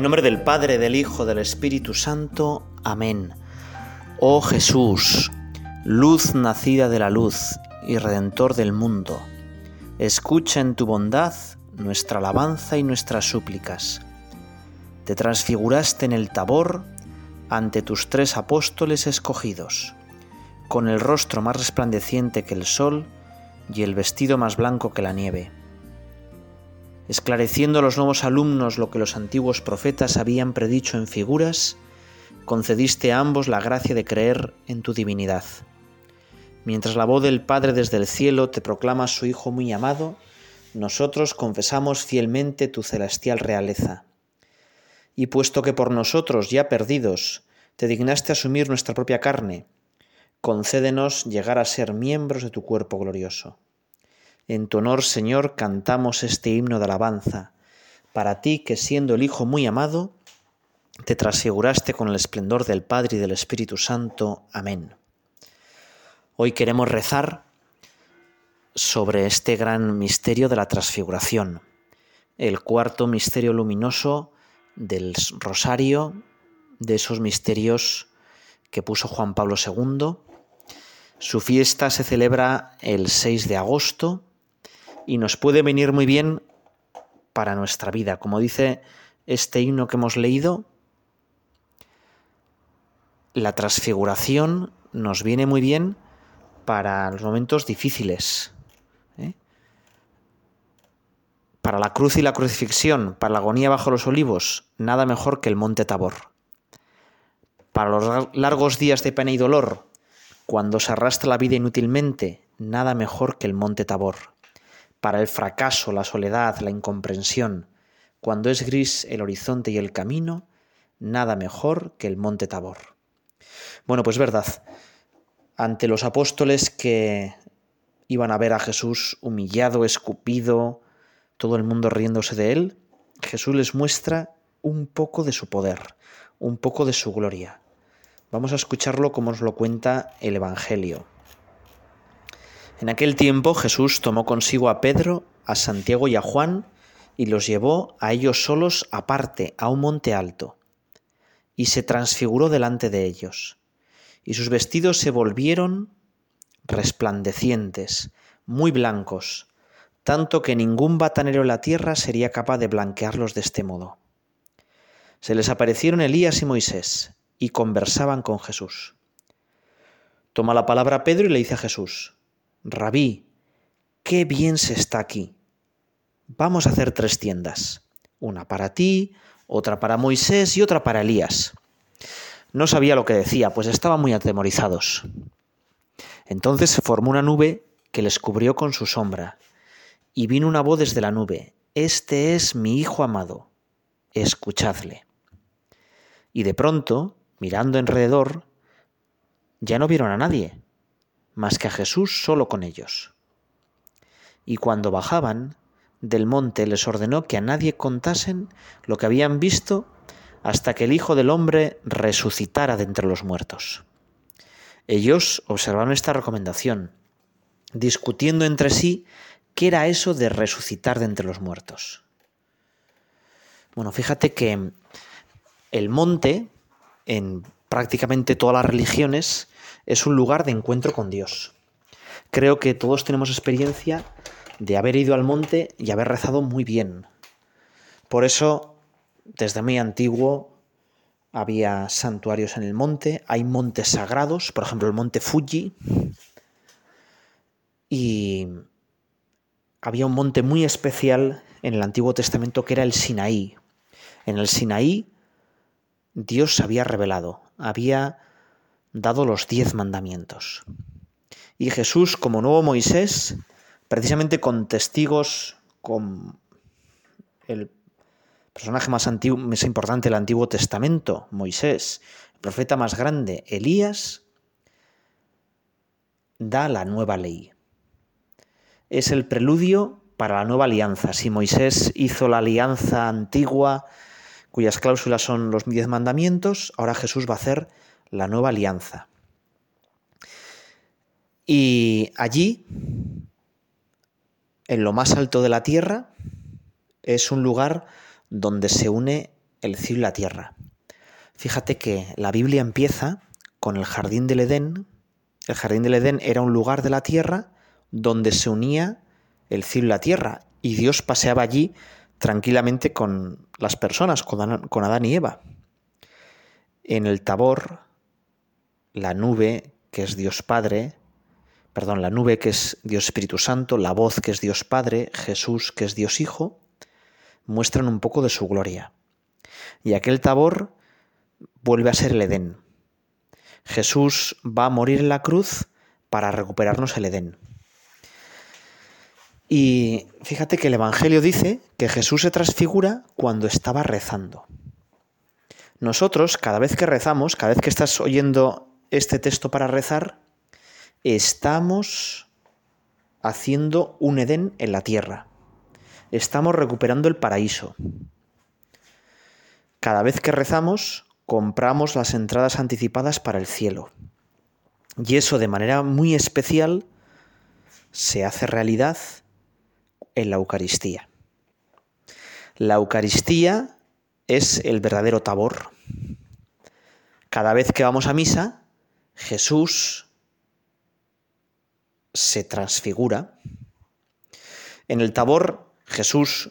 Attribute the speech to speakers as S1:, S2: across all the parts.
S1: En nombre del Padre, del Hijo, del Espíritu Santo. Amén. Oh Jesús, luz nacida de la luz y redentor del mundo, escucha en tu bondad nuestra alabanza y nuestras súplicas. Te transfiguraste en el tabor ante tus tres apóstoles escogidos, con el rostro más resplandeciente que el sol y el vestido más blanco que la nieve esclareciendo a los nuevos alumnos lo que los antiguos profetas habían predicho en figuras, concediste a ambos la gracia de creer en tu divinidad. Mientras la voz del Padre desde el cielo te proclama su Hijo muy amado, nosotros confesamos fielmente tu celestial realeza. Y puesto que por nosotros ya perdidos te dignaste asumir nuestra propia carne, concédenos llegar a ser miembros de tu cuerpo glorioso. En tu honor, Señor, cantamos este himno de alabanza, para ti que siendo el Hijo muy amado, te transfiguraste con el esplendor del Padre y del Espíritu Santo. Amén. Hoy queremos rezar sobre este gran misterio de la transfiguración, el cuarto misterio luminoso del rosario, de esos misterios que puso Juan Pablo II. Su fiesta se celebra el 6 de agosto y nos puede venir muy bien para nuestra vida. Como dice este himno que hemos leído, la transfiguración nos viene muy bien para los momentos difíciles. ¿eh? Para la cruz y la crucifixión, para la agonía bajo los olivos, nada mejor que el monte Tabor. Para los largos días de pena y dolor, cuando se arrastra la vida inútilmente, nada mejor que el monte Tabor para el fracaso, la soledad, la incomprensión. Cuando es gris el horizonte y el camino, nada mejor que el monte Tabor. Bueno, pues verdad, ante los apóstoles que iban a ver a Jesús humillado, escupido, todo el mundo riéndose de él, Jesús les muestra un poco de su poder, un poco de su gloria. Vamos a escucharlo como nos lo cuenta el Evangelio. En aquel tiempo Jesús tomó consigo a Pedro, a Santiago y a Juan, y los llevó a ellos solos aparte, a un monte alto, y se transfiguró delante de ellos, y sus vestidos se volvieron resplandecientes, muy blancos, tanto que ningún batanero en la tierra sería capaz de blanquearlos de este modo. Se les aparecieron Elías y Moisés, y conversaban con Jesús. Toma la palabra Pedro y le dice a Jesús, Rabí, qué bien se está aquí. Vamos a hacer tres tiendas, una para ti, otra para Moisés y otra para Elías. No sabía lo que decía, pues estaban muy atemorizados. Entonces se formó una nube que les cubrió con su sombra, y vino una voz desde la nube, Este es mi Hijo amado, escuchadle. Y de pronto, mirando alrededor, ya no vieron a nadie, más que a Jesús solo con ellos. Y cuando bajaban del monte les ordenó que a nadie contasen lo que habían visto hasta que el Hijo del Hombre resucitara de entre los muertos. Ellos observaron esta recomendación, discutiendo entre sí qué era eso de resucitar de entre los muertos. Bueno, fíjate que el monte, en prácticamente todas las religiones, es un lugar de encuentro con Dios. Creo que todos tenemos experiencia de haber ido al monte y haber rezado muy bien. Por eso, desde muy antiguo, había santuarios en el monte, hay montes sagrados, por ejemplo el monte Fuji, y había un monte muy especial en el Antiguo Testamento que era el Sinaí. En el Sinaí Dios se había revelado, había dado los diez mandamientos. Y Jesús, como nuevo Moisés, precisamente con testigos, con el personaje más, antiguo, más importante del Antiguo Testamento, Moisés, el profeta más grande, Elías, da la nueva ley. Es el preludio para la nueva alianza. Si Moisés hizo la alianza antigua, cuyas cláusulas son los diez mandamientos, ahora Jesús va a hacer la nueva alianza. Y allí, en lo más alto de la tierra, es un lugar donde se une el cielo y la tierra. Fíjate que la Biblia empieza con el jardín del Edén. El jardín del Edén era un lugar de la tierra donde se unía el cielo y la tierra, y Dios paseaba allí tranquilamente con las personas, con Adán y Eva. En el Tabor, la nube, que es Dios Padre, perdón, la nube que es Dios Espíritu Santo, la voz que es Dios Padre, Jesús que es Dios Hijo, muestran un poco de su gloria. Y aquel Tabor vuelve a ser el Edén. Jesús va a morir en la cruz para recuperarnos el Edén. Y fíjate que el Evangelio dice que Jesús se transfigura cuando estaba rezando. Nosotros, cada vez que rezamos, cada vez que estás oyendo este texto para rezar, estamos haciendo un Edén en la tierra. Estamos recuperando el paraíso. Cada vez que rezamos, compramos las entradas anticipadas para el cielo. Y eso de manera muy especial se hace realidad en la Eucaristía. La Eucaristía es el verdadero tabor. Cada vez que vamos a misa, Jesús se transfigura. En el tabor, Jesús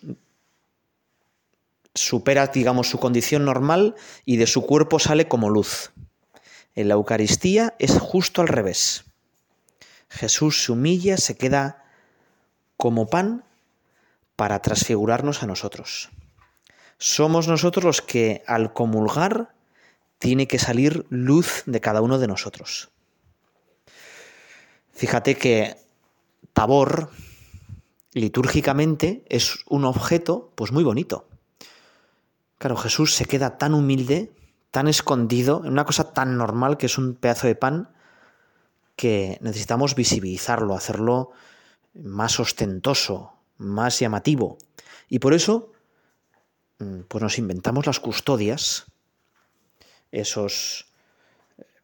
S1: supera, digamos, su condición normal y de su cuerpo sale como luz. En la Eucaristía es justo al revés. Jesús se humilla, se queda como pan para transfigurarnos a nosotros. Somos nosotros los que al comulgar tiene que salir luz de cada uno de nosotros. Fíjate que Tabor litúrgicamente es un objeto pues muy bonito. Claro, Jesús se queda tan humilde, tan escondido, en una cosa tan normal que es un pedazo de pan, que necesitamos visibilizarlo, hacerlo más ostentoso, más llamativo. Y por eso, mm, pues nos inventamos las custodias, esos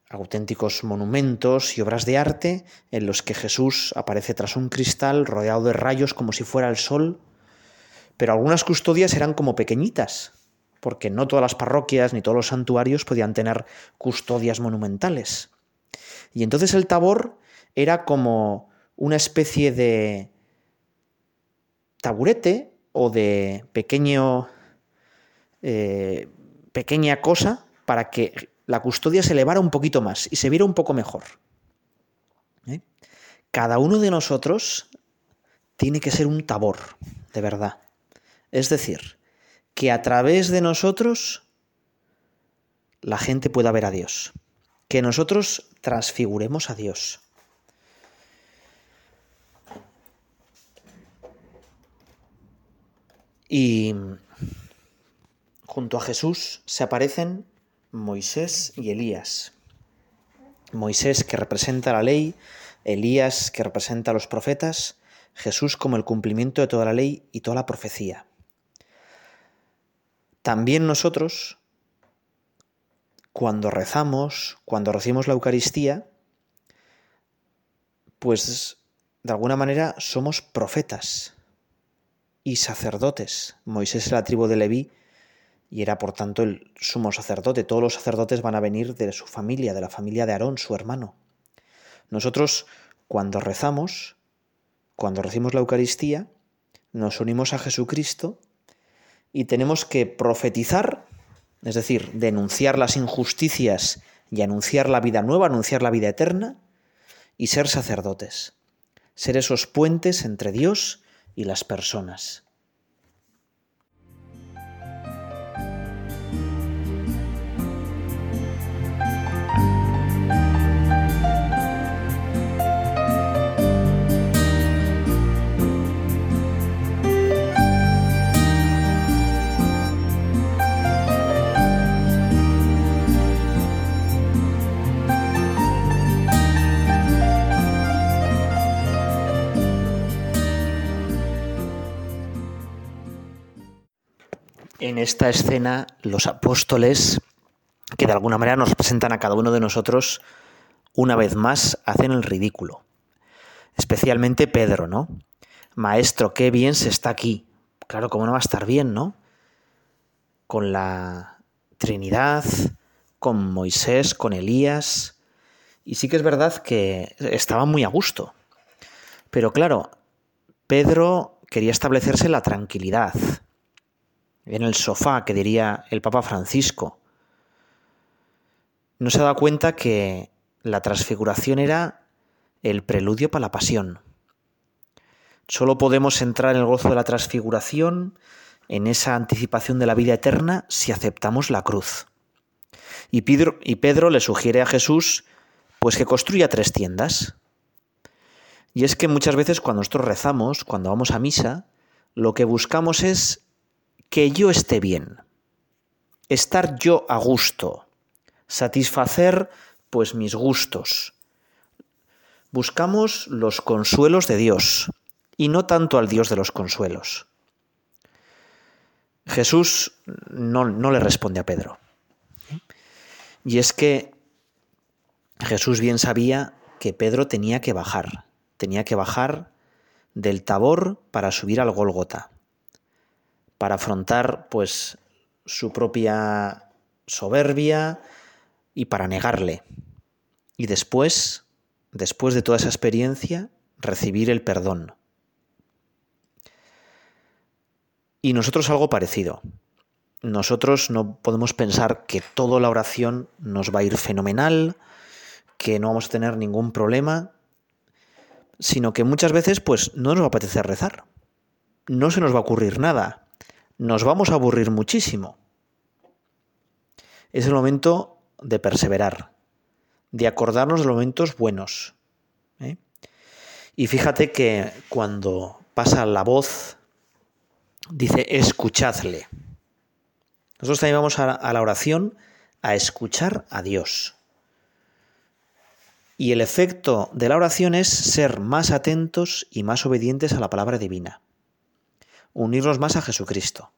S1: auténticos monumentos y obras de arte en los que Jesús aparece tras un cristal rodeado de rayos como si fuera el sol, pero algunas custodias eran como pequeñitas, porque no todas las parroquias ni todos los santuarios podían tener custodias monumentales. Y entonces el tabor era como una especie de taburete o de pequeño eh, pequeña cosa para que la custodia se elevara un poquito más y se viera un poco mejor. ¿eh? Cada uno de nosotros tiene que ser un tabor, de verdad. Es decir, que a través de nosotros la gente pueda ver a Dios, que nosotros transfiguremos a Dios. Y junto a Jesús se aparecen Moisés y Elías. Moisés que representa la ley, Elías que representa a los profetas, Jesús como el cumplimiento de toda la ley y toda la profecía también nosotros, cuando rezamos, cuando recibimos la Eucaristía, pues de alguna manera somos profetas y sacerdotes. Moisés era la tribu de Leví y era por tanto el sumo sacerdote. Todos los sacerdotes van a venir de su familia, de la familia de Aarón, su hermano. Nosotros, cuando rezamos, cuando recibimos la Eucaristía, nos unimos a Jesucristo y tenemos que profetizar, es decir, denunciar las injusticias y anunciar la vida nueva, anunciar la vida eterna, y ser sacerdotes, ser esos puentes entre Dios y las personas. En esta escena los apóstoles, que de alguna manera nos representan a cada uno de nosotros, una vez más hacen el ridículo. Especialmente Pedro, ¿no? Maestro, qué bien se está aquí. Claro, ¿cómo no va a estar bien, no? con la Trinidad, con Moisés, con Elías, y sí que es verdad que estaba muy a gusto. Pero claro, Pedro quería establecerse la tranquilidad, en el sofá, que diría el Papa Francisco. No se da cuenta que la transfiguración era el preludio para la pasión. Solo podemos entrar en el gozo de la transfiguración, en esa anticipación de la vida eterna, si aceptamos la cruz. Y Pedro, y Pedro le sugiere a Jesús pues que construya tres tiendas. Y es que muchas veces cuando nosotros rezamos, cuando vamos a misa, lo que buscamos es que yo esté bien, estar yo a gusto, satisfacer pues mis gustos. Buscamos los consuelos de Dios y no tanto al Dios de los consuelos. Jesús no, no le responde a Pedro. Y es que Jesús bien sabía que Pedro tenía que bajar, tenía que bajar del Tabor para subir al Gólgota, para afrontar pues su propia soberbia y para negarle. Y después, después de toda esa experiencia, recibir el perdón. Y nosotros algo parecido. Nosotros no podemos pensar que toda la oración nos va a ir fenomenal, que no vamos a tener ningún problema, sino que muchas veces pues no nos va a apetecer rezar. No se nos va a ocurrir nada. Nos vamos a aburrir muchísimo. Es el momento de perseverar, de acordarnos de los momentos buenos. ¿eh? Y fíjate que cuando pasa la voz, dice, escuchadle. Nosotros también vamos a la oración a escuchar a Dios. Y el efecto de la oración es ser más atentos y más obedientes a la palabra divina, unirnos más a Jesucristo.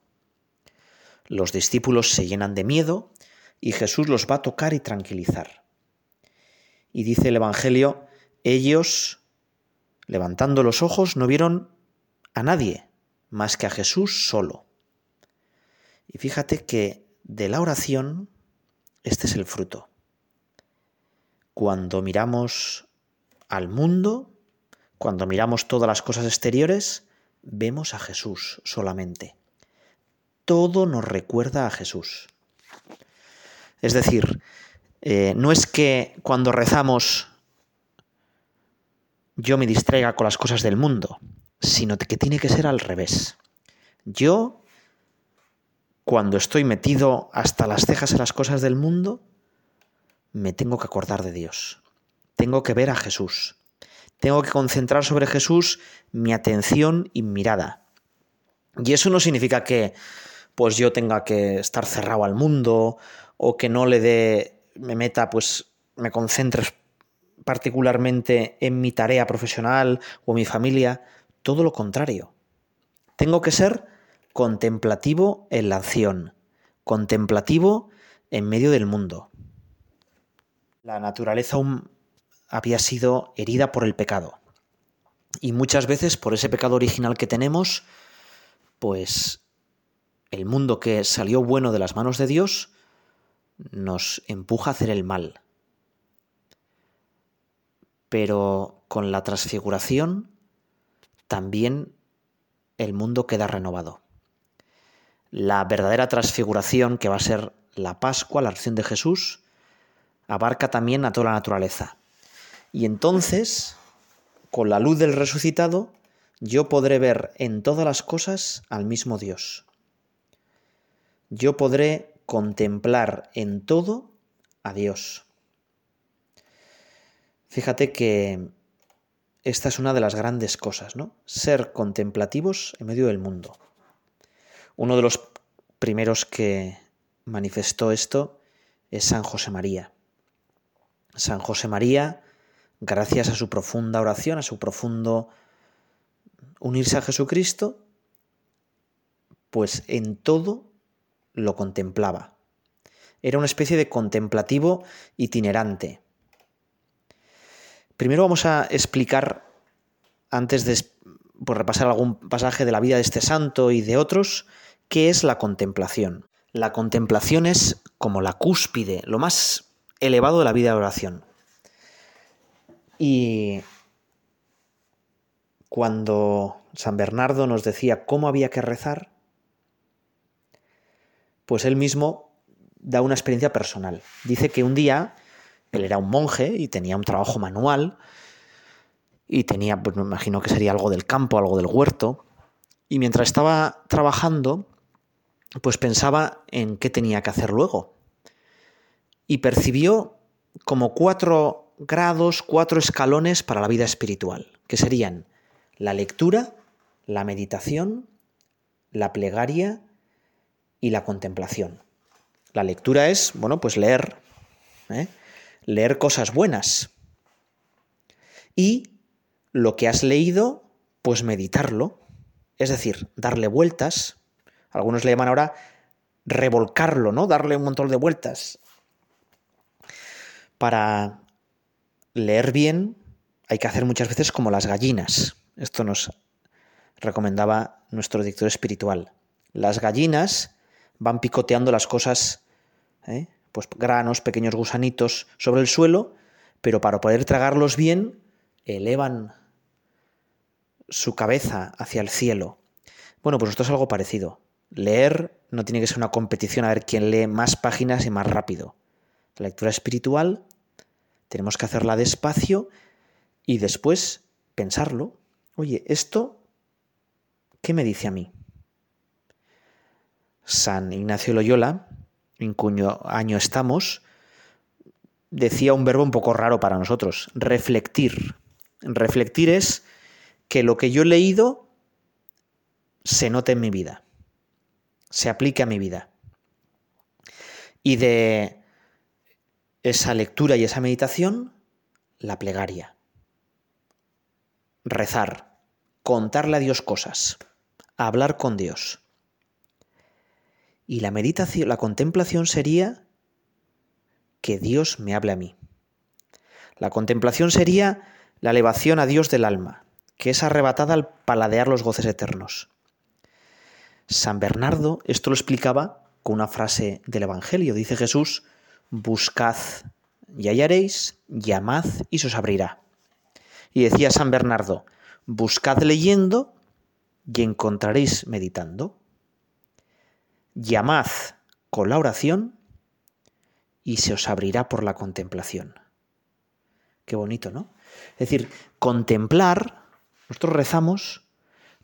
S1: Los discípulos se llenan de miedo y Jesús los va a tocar y tranquilizar. Y dice el Evangelio, ellos, levantando los ojos, no vieron a nadie más que a Jesús solo. Y fíjate que de la oración este es el fruto cuando miramos al mundo, cuando miramos todas las cosas exteriores, vemos a Jesús solamente. Todo nos recuerda a Jesús. Es decir, eh, no es que cuando rezamos yo me distraiga con las cosas del mundo, sino que tiene que ser al revés. Yo, cuando estoy metido hasta las cejas en las cosas del mundo, me tengo que acordar de Dios. Tengo que ver a Jesús. Tengo que concentrar sobre Jesús mi atención y mirada. Y eso no significa que pues yo tenga que estar cerrado al mundo o que no le dé me meta pues me concentre particularmente en mi tarea profesional o mi familia, todo lo contrario. Tengo que ser contemplativo en la acción, contemplativo en medio del mundo. La naturaleza había sido herida por el pecado. Y muchas veces por ese pecado original que tenemos, pues el mundo que salió bueno de las manos de Dios nos empuja a hacer el mal. Pero con la transfiguración también el mundo queda renovado. La verdadera transfiguración que va a ser la Pascua, la acción de Jesús, abarca también a toda la naturaleza. Y entonces, con la luz del resucitado, yo podré ver en todas las cosas al mismo Dios. Yo podré contemplar en todo a Dios. Fíjate que esta es una de las grandes cosas, ¿no? Ser contemplativos en medio del mundo. Uno de los primeros que manifestó esto es San José María. San José María, gracias a su profunda oración, a su profundo unirse a Jesucristo, pues en todo lo contemplaba. Era una especie de contemplativo itinerante. Primero vamos a explicar, antes de pues, repasar algún pasaje de la vida de este santo y de otros, qué es la contemplación. La contemplación es como la cúspide, lo más elevado de la vida de oración. Y cuando San Bernardo nos decía cómo había que rezar, pues él mismo da una experiencia personal. Dice que un día él era un monje y tenía un trabajo manual y tenía, pues me imagino que sería algo del campo, algo del huerto, y mientras estaba trabajando, pues pensaba en qué tenía que hacer luego. Y percibió como cuatro grados, cuatro escalones para la vida espiritual, que serían la lectura, la meditación, la plegaria y la contemplación. La lectura es, bueno, pues leer, ¿eh? leer cosas buenas. Y lo que has leído, pues meditarlo, es decir, darle vueltas. Algunos le llaman ahora revolcarlo, ¿no? Darle un montón de vueltas. Para leer bien hay que hacer muchas veces como las gallinas. Esto nos recomendaba nuestro dictor espiritual. Las gallinas van picoteando las cosas, ¿eh? pues granos, pequeños gusanitos sobre el suelo, pero para poder tragarlos bien, elevan su cabeza hacia el cielo. Bueno, pues esto es algo parecido. Leer no tiene que ser una competición a ver quién lee más páginas y más rápido. La lectura espiritual tenemos que hacerla despacio y después pensarlo. Oye, ¿esto qué me dice a mí? San Ignacio Loyola, en cuyo año estamos, decía un verbo un poco raro para nosotros, reflectir. Reflectir es que lo que yo he leído se note en mi vida, se aplique a mi vida. Y de esa lectura y esa meditación, la plegaria. Rezar, contarle a Dios cosas, hablar con Dios. Y la meditación, la contemplación sería que Dios me hable a mí. La contemplación sería la elevación a Dios del alma, que es arrebatada al paladear los goces eternos. San Bernardo esto lo explicaba con una frase del Evangelio. Dice Jesús, buscad y hallaréis, llamad y se os abrirá. Y decía San Bernardo, buscad leyendo y encontraréis meditando. Llamad con la oración y se os abrirá por la contemplación. Qué bonito, ¿no? Es decir, contemplar nosotros rezamos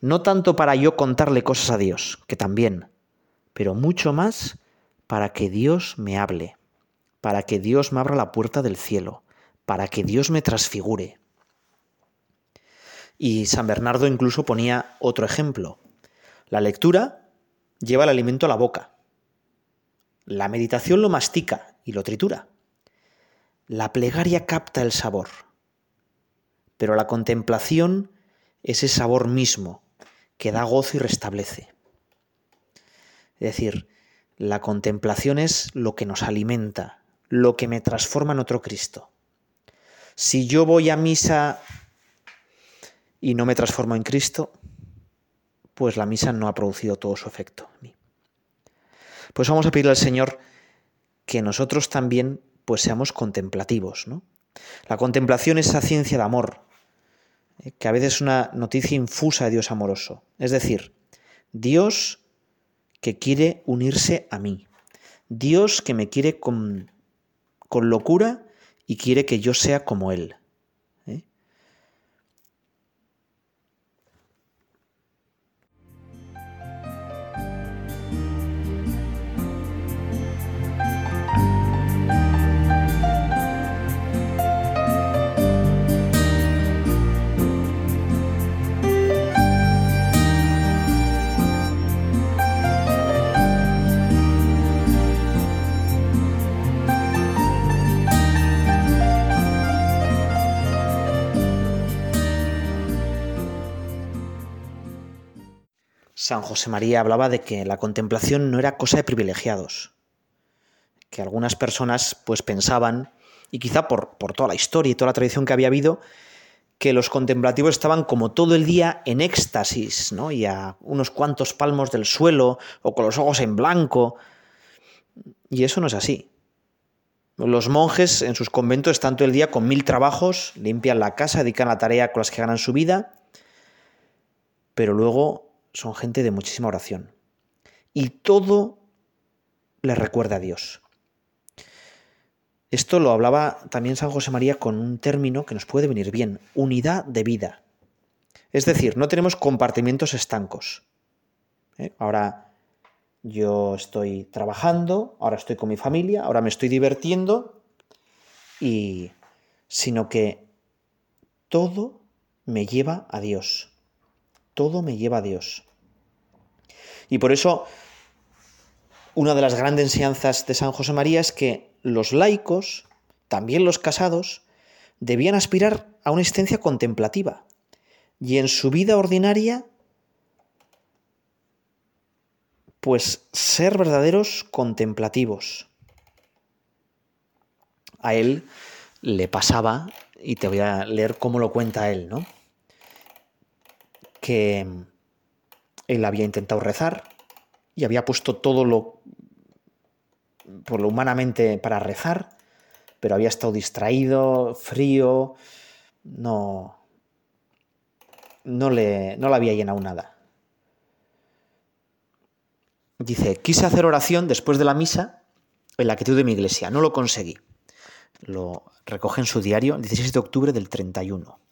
S1: no tanto para yo contarle cosas a Dios, que también, pero mucho más para que Dios me hable, para que Dios me abra la puerta del cielo, para que Dios me transfigure. Y San Bernardo incluso ponía otro ejemplo. La lectura lleva el alimento a la boca. La meditación lo mastica y lo tritura. La plegaria capta el sabor. Pero la contemplación ese sabor mismo que da gozo y restablece. Es decir, la contemplación es lo que nos alimenta, lo que me transforma en otro Cristo. Si yo voy a misa y no me transformo en Cristo, pues la misa no ha producido todo su efecto en mí. Pues vamos a pedirle al Señor que nosotros también pues seamos contemplativos, ¿no? La contemplación es esa ciencia de amor, eh, que a veces es una noticia infusa de Dios amoroso. Es decir, Dios que quiere unirse a mí. Dios que me quiere con, con locura y quiere que yo sea como Él. San José María hablaba de que la contemplación no era cosa de privilegiados, que algunas personas pues pensaban, y quizá por, por toda la historia y toda la tradición que había habido, que los contemplativos estaban como todo el día en éxtasis, ¿no? Y a unos cuantos palmos del suelo o con los ojos en blanco. Y eso no es así. Los monjes en sus conventos están todo el día con mil trabajos, limpian la casa, dedican la tarea con las que ganan su vida, pero luego son gente de muchísima oración. Y todo les recuerda a Dios. Esto lo hablaba también San José María con un término que nos puede venir bien, unidad de vida. Es decir, no tenemos compartimientos estancos. ¿eh? Ahora yo estoy trabajando, ahora estoy con mi familia, ahora me estoy divirtiendo, y sino que todo me lleva a Dios. Todo me lleva a Dios. Y por eso una de las grandes enseñanzas de San José María es que los laicos, también los casados, debían aspirar a una existencia contemplativa y en su vida ordinaria pues ser verdaderos contemplativos. A él le pasaba, y te voy a leer cómo lo cuenta él, ¿no? Que él había intentado rezar y había puesto todo lo por lo humanamente para rezar, pero había estado distraído, frío, no no le no le había llenado nada. Dice, quise hacer oración después de la misa en la quietud de mi iglesia. No lo conseguí. Lo recoge en su diario el 16 de octubre del 31.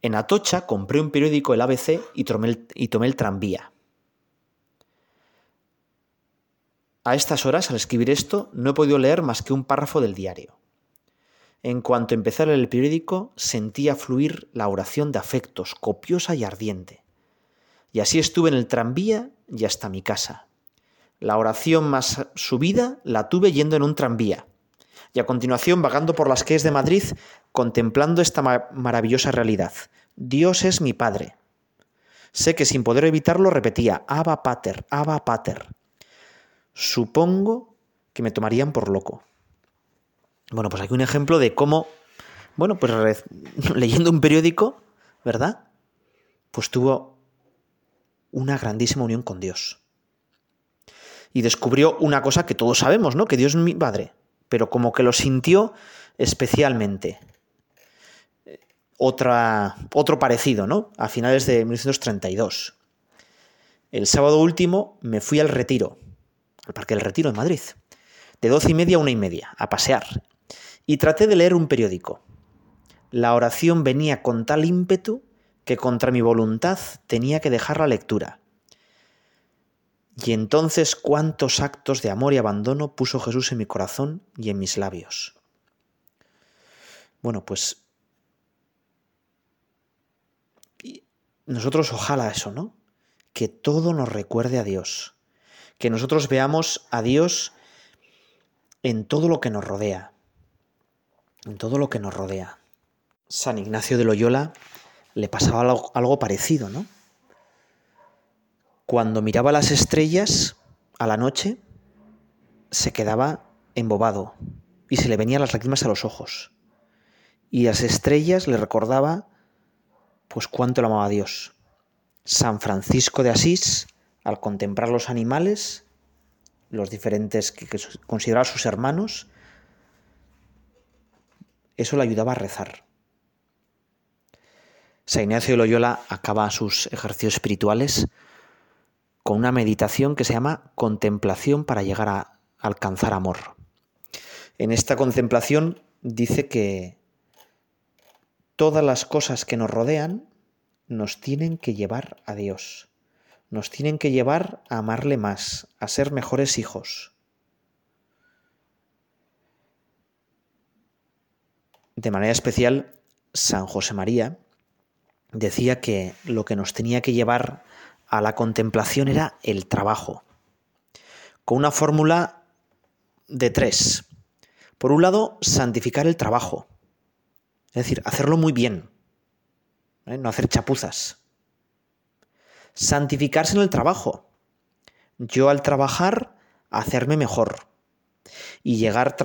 S1: En Atocha compré un periódico, el ABC, y tomé el, tranvía. A estas horas, al escribir esto, no he podido leer más que un párrafo del diario. En cuanto empecé a leer el periódico, sentía fluir la oración de afectos, copiosa y ardiente. Y así estuve en el tranvía y hasta mi casa. La oración más subida la tuve yendo en un tranvía. Y a continuación vagando por las calles de Madrid contemplando esta maravillosa realidad. Dios es mi Padre. Sé que sin poder evitarlo repetía, Abba Pater, Abba Pater. Supongo que me tomarían por loco. Bueno, pues aquí un ejemplo de cómo, bueno, pues leyendo un periódico, ¿verdad? Pues tuvo una grandísima unión con Dios. Y descubrió una cosa que todos sabemos, ¿no? Que Dios es mi Padre, pero como que lo sintió especialmente. Otra, otro parecido, ¿no? A finales de 1932. El sábado último me fui al retiro, al Parque del Retiro en Madrid, de doce y media a una y media, a pasear. Y traté de leer un periódico. La oración venía con tal ímpetu que contra mi voluntad tenía que dejar la lectura. Y entonces cuántos actos de amor y abandono puso Jesús en mi corazón y en mis labios. Bueno, pues nosotros ojalá eso, ¿no? Que todo nos recuerde a Dios, que nosotros veamos a Dios en todo lo que nos rodea, en todo lo que nos rodea. San Ignacio de Loyola le pasaba algo, parecido, ¿no? Cuando miraba las estrellas a la noche, se quedaba embobado y se le venían las lágrimas a los ojos. Y las estrellas le recordaba pues cuánto lo amaba Dios. San Francisco de Asís, al contemplar los animales, los diferentes que, que consideraba sus hermanos, eso le ayudaba a rezar. San Ignacio de Loyola acaba sus ejercicios espirituales con una meditación que se llama contemplación para llegar a alcanzar amor. En esta contemplación dice que todas las cosas que nos rodean nos tienen que llevar a Dios, nos tienen que llevar a amarle más, a ser mejores hijos. De manera especial, San José María, decía que lo que nos tenía que llevar a la contemplación era el trabajo, con una fórmula de tres. Por un lado, santificar el trabajo, es decir, hacerlo muy bien, ¿eh? no hacer chapuzas. Santificarse en el trabajo. Yo al trabajar, hacerme mejor. Y llegar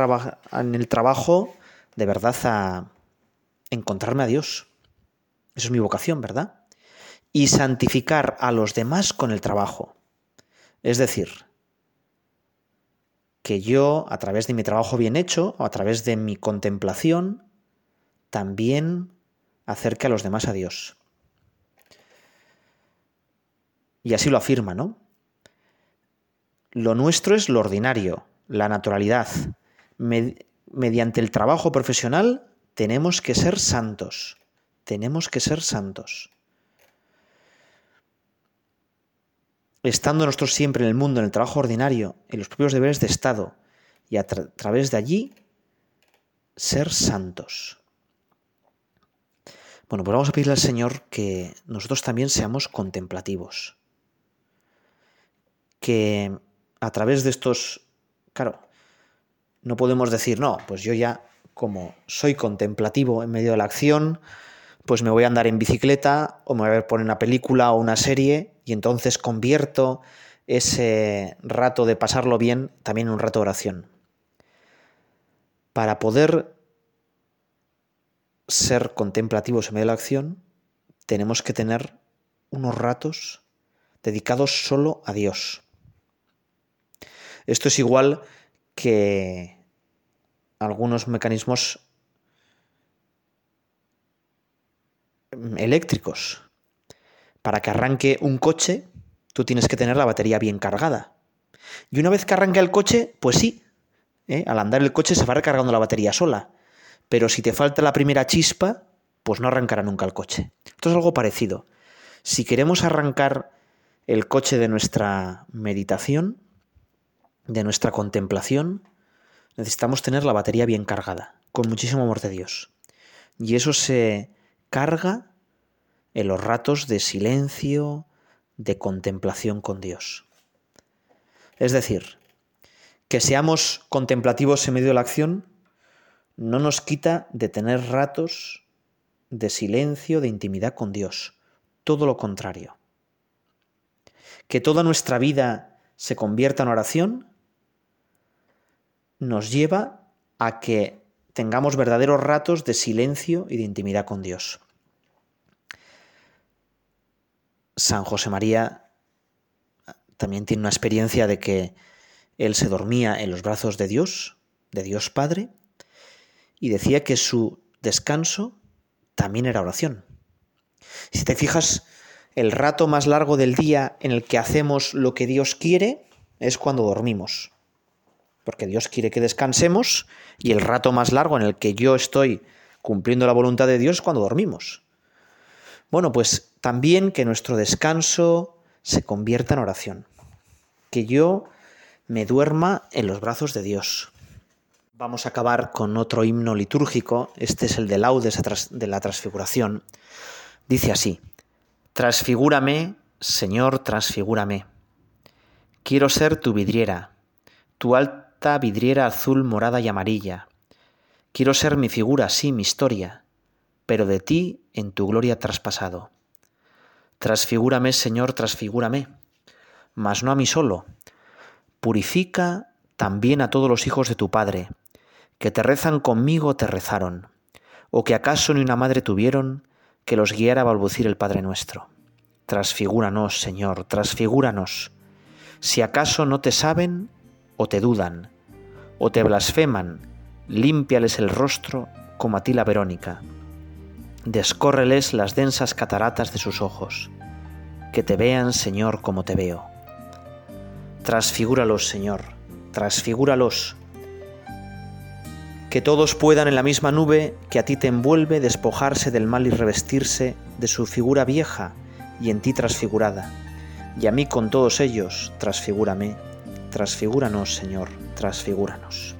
S1: en el trabajo de verdad a encontrarme a Dios. Eso es mi vocación, ¿verdad? Y santificar a los demás con el trabajo. Es decir, que yo, a través de mi trabajo bien hecho, o a través de mi contemplación, también acerque a los demás a Dios. Y así lo afirma, ¿no? Lo nuestro es lo ordinario, la naturalidad. mediante el trabajo profesional tenemos que ser santos. Tenemos que ser santos. Estando nosotros siempre en el mundo, en el trabajo ordinario, en los propios deberes de Estado, y a través de allí, ser santos. Bueno, pues vamos a pedirle al Señor que nosotros también seamos contemplativos. Que a través de estos, claro, no podemos decir, no, pues yo ya como soy contemplativo en medio de la acción, pues me voy a andar en bicicleta o me voy a poner una película o una serie y entonces convierto ese rato de pasarlo bien también en un rato de oración. Para poder ser contemplativos en medio de la acción, tenemos que tener unos ratos dedicados solo a Dios. Esto es igual que algunos mecanismos eléctricos. Para que arranque un coche, tú tienes que tener la batería bien cargada. Y una vez que arranque el coche, pues sí, ¿eh? al andar el coche se va recargando la batería sola. Pero si te falta la primera chispa, pues no arrancará nunca el coche. Esto es algo parecido. Si queremos arrancar el coche de nuestra meditación, de nuestra contemplación, necesitamos tener la batería bien cargada, con muchísimo amor de Dios. Y eso se carga en los ratos de silencio, de contemplación con Dios. Es decir, que seamos contemplativos en medio de la acción no nos quita de tener ratos de silencio, de intimidad con Dios. Todo lo contrario. Que toda nuestra vida se convierta en oración nos lleva a que tengamos verdaderos ratos de silencio y de intimidad con Dios. San José María también tiene una experiencia de que él se dormía en los brazos de Dios, de Dios Padre, y decía que su descanso también era oración. Si te fijas, el rato más largo del día en el que hacemos lo que Dios quiere es cuando dormimos. Porque Dios quiere que descansemos y el rato más largo en el que yo estoy cumpliendo la voluntad de Dios es cuando dormimos. Bueno, pues también que nuestro descanso se convierta en oración. Que yo me duerma en los brazos de Dios. Vamos a acabar con otro himno litúrgico, este es el de laudes de la transfiguración. Dice así, Transfigúrame, Señor, transfigúrame. Quiero ser tu vidriera, tu vidriera azul, morada y amarilla. Quiero ser mi figura, sí, mi historia, pero de ti en tu gloria traspasado. Transfigúrame, Señor, transfigúrame, mas no a mí solo. Purifica también a todos los hijos de tu Padre, que te rezan conmigo te rezaron, o que acaso ni una madre tuvieron que los guiara a balbucir el Padre nuestro. Transfigúranos, Señor, transfigúranos. Si acaso no te saben o te dudan, o te blasfeman, límpiales el rostro como a ti la Verónica descórreles las densas cataratas de sus ojos, que te vean, Señor, como te veo. Transfigúralos, Señor, transfigúralos. Que todos puedan en la misma nube que a ti te envuelve despojarse del mal y revestirse de su figura vieja y en ti transfigurada. Y a mí con todos ellos, transfigúrame, transfigúranos, Señor, transfigúranos.